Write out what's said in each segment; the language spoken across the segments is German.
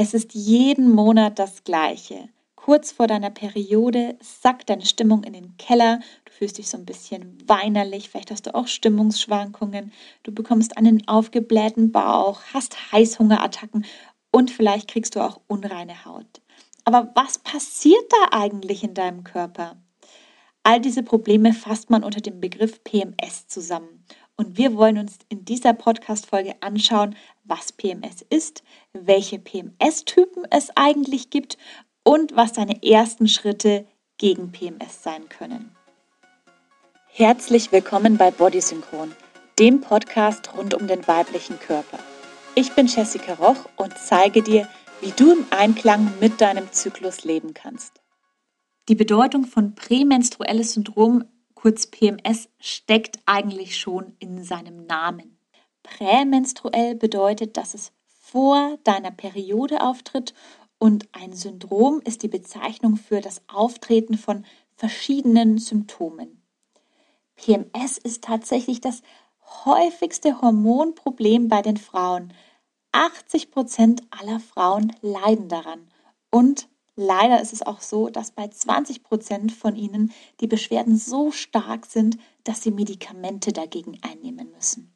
Es ist jeden Monat das Gleiche. Kurz vor deiner Periode sackt deine Stimmung in den Keller. Du fühlst dich so ein bisschen weinerlich. Vielleicht hast du auch Stimmungsschwankungen. Du bekommst einen aufgeblähten Bauch, hast Heißhungerattacken und vielleicht kriegst du auch unreine Haut. Aber was passiert da eigentlich in deinem Körper? All diese Probleme fasst man unter dem Begriff PMS zusammen. Und wir wollen uns in dieser Podcast-Folge anschauen, was PMS ist, welche PMS-Typen es eigentlich gibt und was deine ersten Schritte gegen PMS sein können. Herzlich willkommen bei Bodysynchron, dem Podcast rund um den weiblichen Körper. Ich bin Jessica Roch und zeige dir, wie du im Einklang mit deinem Zyklus leben kannst. Die Bedeutung von prämenstruelles Syndrom kurz PMS, steckt eigentlich schon in seinem Namen. Prämenstruell bedeutet, dass es vor deiner Periode auftritt und ein Syndrom ist die Bezeichnung für das Auftreten von verschiedenen Symptomen. PMS ist tatsächlich das häufigste Hormonproblem bei den Frauen. 80 Prozent aller Frauen leiden daran und Leider ist es auch so, dass bei 20 Prozent von ihnen die Beschwerden so stark sind, dass sie Medikamente dagegen einnehmen müssen.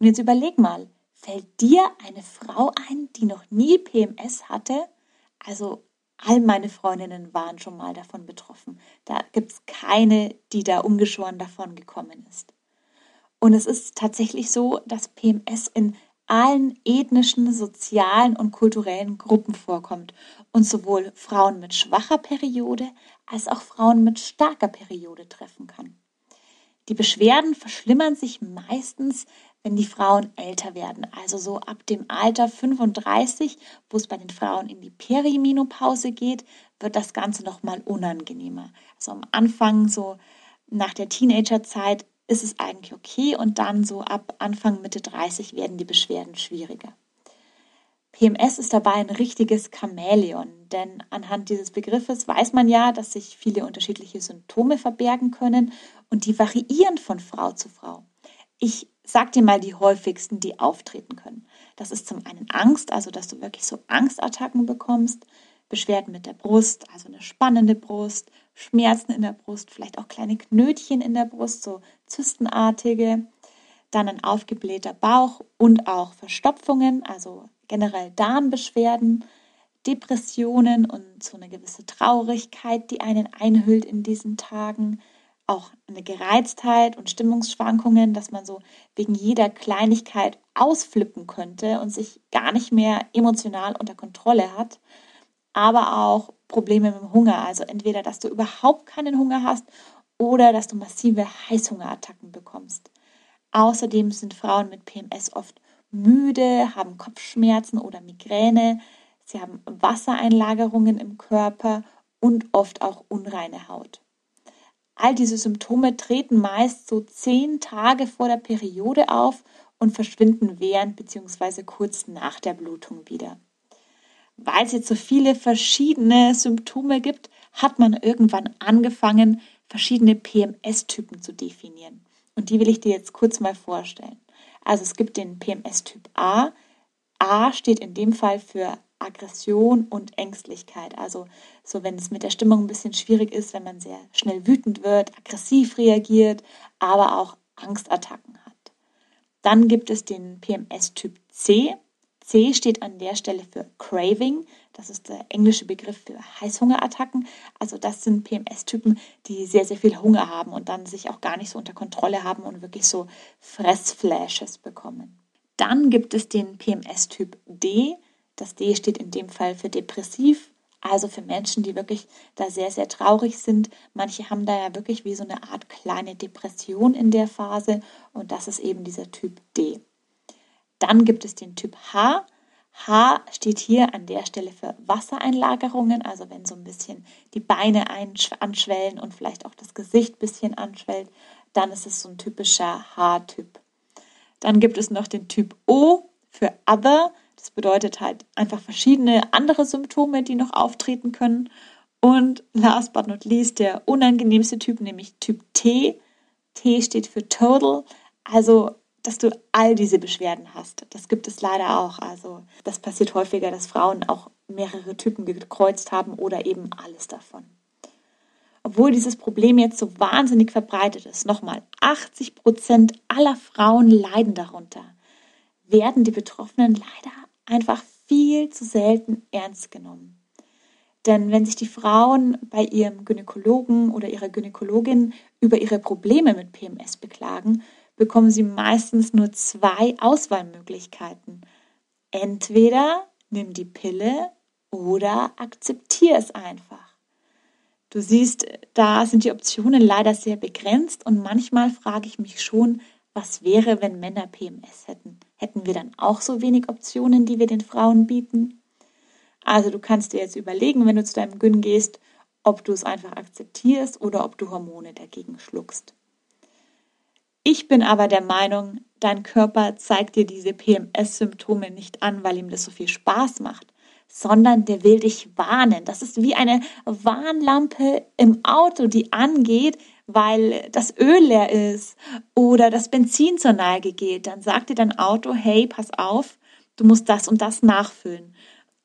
Und jetzt überleg mal, fällt dir eine Frau ein, die noch nie PMS hatte? Also all meine Freundinnen waren schon mal davon betroffen. Da gibt es keine, die da ungeschoren davon gekommen ist. Und es ist tatsächlich so, dass PMS in allen ethnischen, sozialen und kulturellen Gruppen vorkommt und sowohl Frauen mit schwacher Periode als auch Frauen mit starker Periode treffen kann. Die Beschwerden verschlimmern sich meistens, wenn die Frauen älter werden, also so ab dem Alter 35, wo es bei den Frauen in die Perimenopause geht, wird das Ganze noch mal unangenehmer. Also am Anfang so nach der Teenagerzeit ist es eigentlich okay und dann so ab Anfang Mitte 30 werden die Beschwerden schwieriger. PMS ist dabei ein richtiges Chamäleon, denn anhand dieses Begriffes weiß man ja, dass sich viele unterschiedliche Symptome verbergen können und die variieren von Frau zu Frau. Ich sag dir mal die häufigsten, die auftreten können. Das ist zum einen Angst, also dass du wirklich so Angstattacken bekommst, Beschwerden mit der Brust, also eine spannende Brust, Schmerzen in der Brust, vielleicht auch kleine Knötchen in der Brust, so zystenartige, dann ein aufgeblähter Bauch und auch Verstopfungen, also generell Darmbeschwerden, Depressionen und so eine gewisse Traurigkeit, die einen einhüllt in diesen Tagen, auch eine Gereiztheit und Stimmungsschwankungen, dass man so wegen jeder Kleinigkeit ausflippen könnte und sich gar nicht mehr emotional unter Kontrolle hat aber auch Probleme mit dem Hunger. Also entweder, dass du überhaupt keinen Hunger hast oder dass du massive Heißhungerattacken bekommst. Außerdem sind Frauen mit PMS oft müde, haben Kopfschmerzen oder Migräne, sie haben Wassereinlagerungen im Körper und oft auch unreine Haut. All diese Symptome treten meist so zehn Tage vor der Periode auf und verschwinden während bzw. kurz nach der Blutung wieder weil es jetzt so viele verschiedene Symptome gibt, hat man irgendwann angefangen, verschiedene PMS-Typen zu definieren. Und die will ich dir jetzt kurz mal vorstellen. Also es gibt den PMS-Typ A. A steht in dem Fall für Aggression und Ängstlichkeit. Also so, wenn es mit der Stimmung ein bisschen schwierig ist, wenn man sehr schnell wütend wird, aggressiv reagiert, aber auch Angstattacken hat. Dann gibt es den PMS-Typ C. C steht an der Stelle für Craving. Das ist der englische Begriff für Heißhungerattacken. Also das sind PMS-Typen, die sehr, sehr viel Hunger haben und dann sich auch gar nicht so unter Kontrolle haben und wirklich so Fressflashes bekommen. Dann gibt es den PMS-Typ D. Das D steht in dem Fall für depressiv, also für Menschen, die wirklich da sehr, sehr traurig sind. Manche haben da ja wirklich wie so eine Art kleine Depression in der Phase und das ist eben dieser Typ D. Dann gibt es den Typ H. H steht hier an der Stelle für Wassereinlagerungen, also wenn so ein bisschen die Beine anschwellen und vielleicht auch das Gesicht ein bisschen anschwellt, dann ist es so ein typischer H-Typ. Dann gibt es noch den Typ O für Other. Das bedeutet halt einfach verschiedene andere Symptome, die noch auftreten können. Und last but not least der unangenehmste Typ, nämlich Typ T. T steht für Total. Also dass du all diese Beschwerden hast. Das gibt es leider auch. Also das passiert häufiger, dass Frauen auch mehrere Typen gekreuzt haben oder eben alles davon. Obwohl dieses Problem jetzt so wahnsinnig verbreitet ist, nochmal, 80 Prozent aller Frauen leiden darunter, werden die Betroffenen leider einfach viel zu selten ernst genommen. Denn wenn sich die Frauen bei ihrem Gynäkologen oder ihrer Gynäkologin über ihre Probleme mit PMS beklagen, bekommen sie meistens nur zwei Auswahlmöglichkeiten. Entweder nimm die Pille oder akzeptier es einfach. Du siehst, da sind die Optionen leider sehr begrenzt und manchmal frage ich mich schon, was wäre, wenn Männer PMS hätten? Hätten wir dann auch so wenig Optionen, die wir den Frauen bieten? Also du kannst dir jetzt überlegen, wenn du zu deinem Gyn gehst, ob du es einfach akzeptierst oder ob du Hormone dagegen schluckst. Ich bin aber der Meinung, dein Körper zeigt dir diese PMS-Symptome nicht an, weil ihm das so viel Spaß macht, sondern der will dich warnen. Das ist wie eine Warnlampe im Auto, die angeht, weil das Öl leer ist oder das Benzin zur Neige geht. Dann sagt dir dein Auto, hey, pass auf, du musst das und das nachfüllen.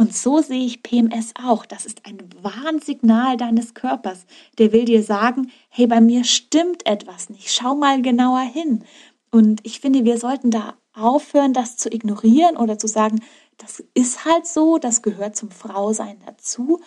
Und so sehe ich PMS auch. Das ist ein Warnsignal deines Körpers. Der will dir sagen, hey, bei mir stimmt etwas nicht. Schau mal genauer hin. Und ich finde, wir sollten da aufhören, das zu ignorieren oder zu sagen, das ist halt so, das gehört zum Frausein dazu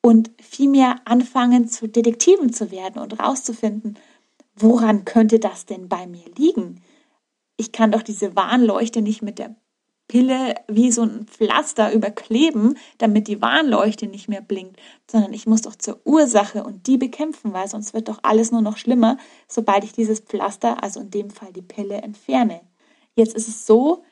und vielmehr anfangen zu Detektiven zu werden und rauszufinden, woran könnte das denn bei mir liegen? Ich kann doch diese Warnleuchte nicht mit der Pille wie so ein Pflaster überkleben, damit die Warnleuchte nicht mehr blinkt, sondern ich muss doch zur Ursache und die bekämpfen, weil sonst wird doch alles nur noch schlimmer, sobald ich dieses Pflaster, also in dem Fall die Pille, entferne. Jetzt ist es so,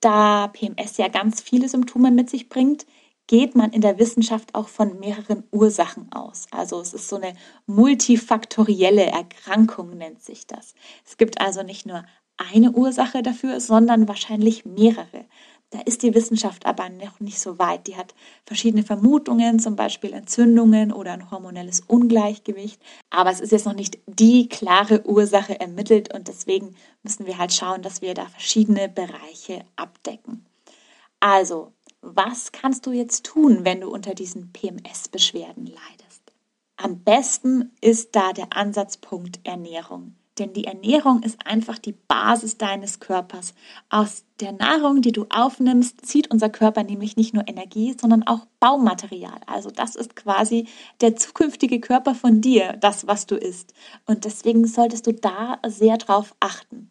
da PMS ja ganz viele Symptome mit sich bringt, geht man in der Wissenschaft auch von mehreren Ursachen aus. Also es ist so eine multifaktorielle Erkrankung, nennt sich das. Es gibt also nicht nur eine Ursache dafür, sondern wahrscheinlich mehrere. Da ist die Wissenschaft aber noch nicht so weit. Die hat verschiedene Vermutungen, zum Beispiel Entzündungen oder ein hormonelles Ungleichgewicht. Aber es ist jetzt noch nicht die klare Ursache ermittelt und deswegen müssen wir halt schauen, dass wir da verschiedene Bereiche abdecken. Also, was kannst du jetzt tun, wenn du unter diesen PMS-Beschwerden leidest? Am besten ist da der Ansatzpunkt Ernährung. Denn die Ernährung ist einfach die Basis deines Körpers. Aus der Nahrung, die du aufnimmst, zieht unser Körper nämlich nicht nur Energie, sondern auch Baumaterial. Also das ist quasi der zukünftige Körper von dir, das, was du isst. Und deswegen solltest du da sehr drauf achten.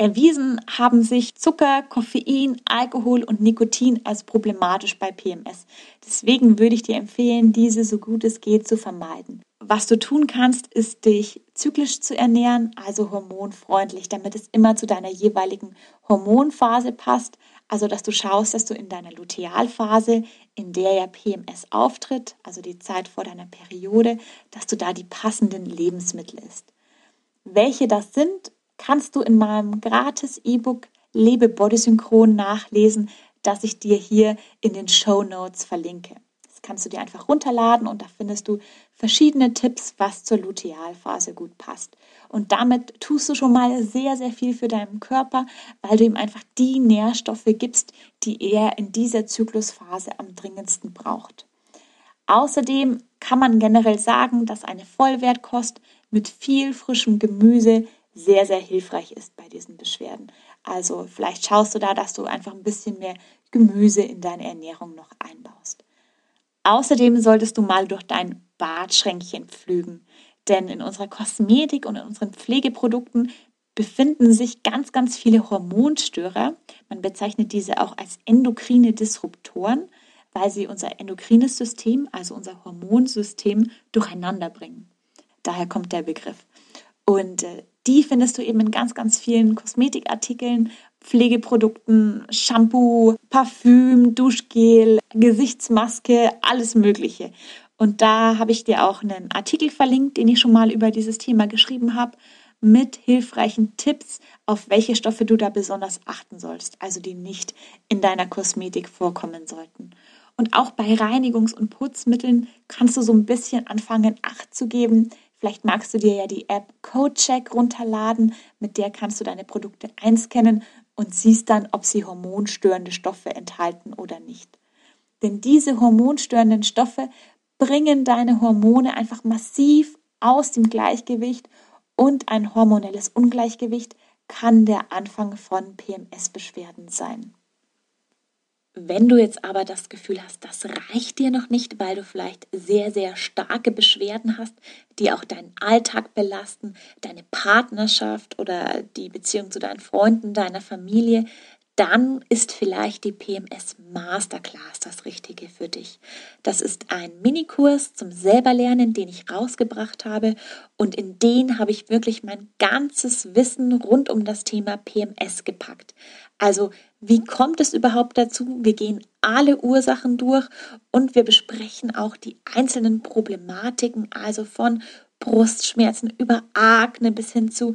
Erwiesen haben sich Zucker, Koffein, Alkohol und Nikotin als problematisch bei PMS. Deswegen würde ich dir empfehlen, diese so gut es geht zu vermeiden. Was du tun kannst, ist dich zyklisch zu ernähren, also hormonfreundlich, damit es immer zu deiner jeweiligen Hormonphase passt. Also, dass du schaust, dass du in deiner Lutealphase, in der ja PMS auftritt, also die Zeit vor deiner Periode, dass du da die passenden Lebensmittel isst. Welche das sind, kannst du in meinem gratis E-Book Lebe Bodysynchron nachlesen, das ich dir hier in den Show Notes verlinke kannst du dir einfach runterladen und da findest du verschiedene Tipps, was zur Lutealphase gut passt. Und damit tust du schon mal sehr, sehr viel für deinen Körper, weil du ihm einfach die Nährstoffe gibst, die er in dieser Zyklusphase am dringendsten braucht. Außerdem kann man generell sagen, dass eine Vollwertkost mit viel frischem Gemüse sehr, sehr hilfreich ist bei diesen Beschwerden. Also vielleicht schaust du da, dass du einfach ein bisschen mehr Gemüse in deine Ernährung noch einbaust. Außerdem solltest du mal durch dein Badschränkchen pflügen, denn in unserer Kosmetik und in unseren Pflegeprodukten befinden sich ganz, ganz viele Hormonstörer. Man bezeichnet diese auch als endokrine Disruptoren, weil sie unser endokrines System, also unser Hormonsystem, durcheinander bringen. Daher kommt der Begriff. Und äh, die findest du eben in ganz, ganz vielen Kosmetikartikeln Pflegeprodukten, Shampoo, Parfüm, Duschgel, Gesichtsmaske, alles Mögliche. Und da habe ich dir auch einen Artikel verlinkt, den ich schon mal über dieses Thema geschrieben habe, mit hilfreichen Tipps, auf welche Stoffe du da besonders achten sollst, also die nicht in deiner Kosmetik vorkommen sollten. Und auch bei Reinigungs- und Putzmitteln kannst du so ein bisschen anfangen, Acht zu geben, Vielleicht magst du dir ja die App CodeCheck runterladen, mit der kannst du deine Produkte einscannen und siehst dann, ob sie hormonstörende Stoffe enthalten oder nicht. Denn diese hormonstörenden Stoffe bringen deine Hormone einfach massiv aus dem Gleichgewicht und ein hormonelles Ungleichgewicht kann der Anfang von PMS-Beschwerden sein. Wenn du jetzt aber das Gefühl hast, das reicht dir noch nicht, weil du vielleicht sehr, sehr starke Beschwerden hast, die auch deinen Alltag belasten, deine Partnerschaft oder die Beziehung zu deinen Freunden, deiner Familie, dann ist vielleicht die PMS Masterclass das Richtige für dich. Das ist ein Minikurs zum Selberlernen, den ich rausgebracht habe und in den habe ich wirklich mein ganzes Wissen rund um das Thema PMS gepackt. Also wie kommt es überhaupt dazu? Wir gehen alle Ursachen durch und wir besprechen auch die einzelnen Problematiken, also von Brustschmerzen über Akne bis hin zu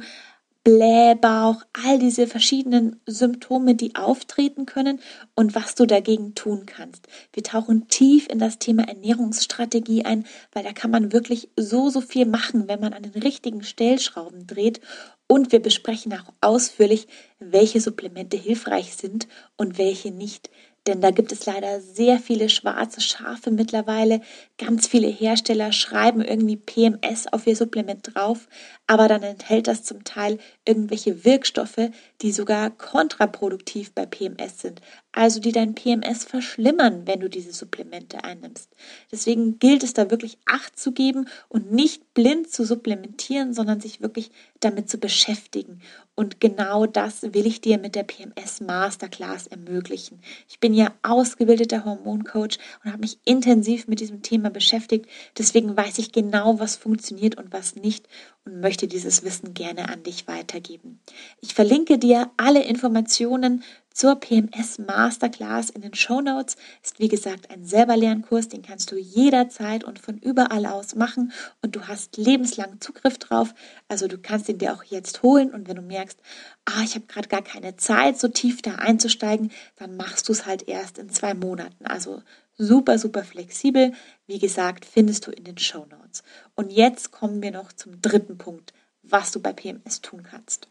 Blähbauch, all diese verschiedenen Symptome, die auftreten können und was du dagegen tun kannst. Wir tauchen tief in das Thema Ernährungsstrategie ein, weil da kann man wirklich so, so viel machen, wenn man an den richtigen Stellschrauben dreht. Und wir besprechen auch ausführlich, welche Supplemente hilfreich sind und welche nicht. Denn da gibt es leider sehr viele schwarze Schafe mittlerweile. Ganz viele Hersteller schreiben irgendwie PMS auf ihr Supplement drauf, aber dann enthält das zum Teil irgendwelche Wirkstoffe, die sogar kontraproduktiv bei PMS sind, also die dein PMS verschlimmern, wenn du diese Supplemente einnimmst. Deswegen gilt es da wirklich Acht zu geben und nicht blind zu supplementieren, sondern sich wirklich damit zu beschäftigen. Und genau das will ich dir mit der PMS Masterclass ermöglichen. Ich bin ja ausgebildeter Hormoncoach und habe mich intensiv mit diesem Thema beschäftigt. Deswegen weiß ich genau, was funktioniert und was nicht und möchte dieses Wissen gerne an dich weitergeben. Ich verlinke dir alle Informationen zur PMS Masterclass in den Show Notes. Ist wie gesagt ein Selberlernkurs, den kannst du jederzeit und von überall aus machen und du hast lebenslang Zugriff drauf. Also du kannst ihn dir auch jetzt holen und wenn du merkst, ah, ich habe gerade gar keine Zeit, so tief da einzusteigen, dann machst du es halt erst in zwei Monaten. Also super, super flexibel. Wie gesagt, findest du in den Show Notes. Und jetzt kommen wir noch zum dritten Punkt, was du bei PMS tun kannst.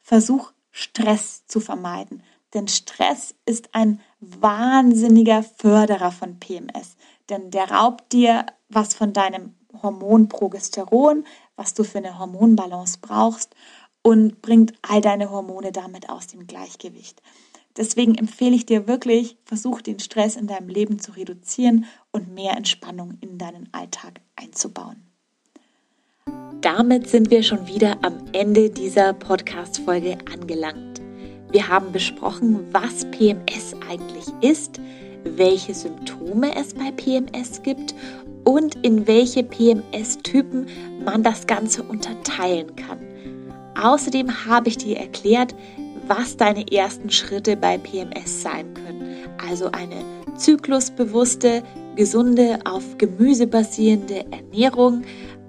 Versuch Stress zu vermeiden, denn Stress ist ein wahnsinniger Förderer von PMS, denn der raubt dir was von deinem Hormon Progesteron, was du für eine Hormonbalance brauchst und bringt all deine Hormone damit aus dem Gleichgewicht. Deswegen empfehle ich dir wirklich, versuch den Stress in deinem Leben zu reduzieren und mehr Entspannung in deinen Alltag einzubauen. Damit sind wir schon wieder am Ende dieser Podcast-Folge angelangt. Wir haben besprochen, was PMS eigentlich ist, welche Symptome es bei PMS gibt und in welche PMS-Typen man das Ganze unterteilen kann. Außerdem habe ich dir erklärt, was deine ersten Schritte bei PMS sein können. Also eine zyklusbewusste, gesunde, auf Gemüse basierende Ernährung,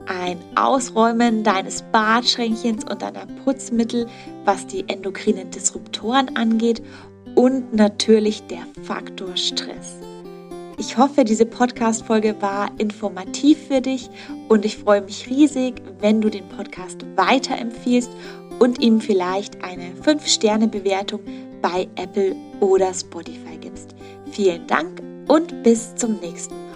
ein Ausräumen deines Badschränkchens und deiner Putzmittel, was die endokrinen Disruptoren angeht und natürlich der Faktor Stress. Ich hoffe, diese Podcast-Folge war informativ für dich und ich freue mich riesig, wenn du den Podcast weiterempfiehlst und ihm vielleicht eine 5-Sterne-Bewertung bei Apple oder Spotify gibst. Vielen Dank und bis zum nächsten Mal.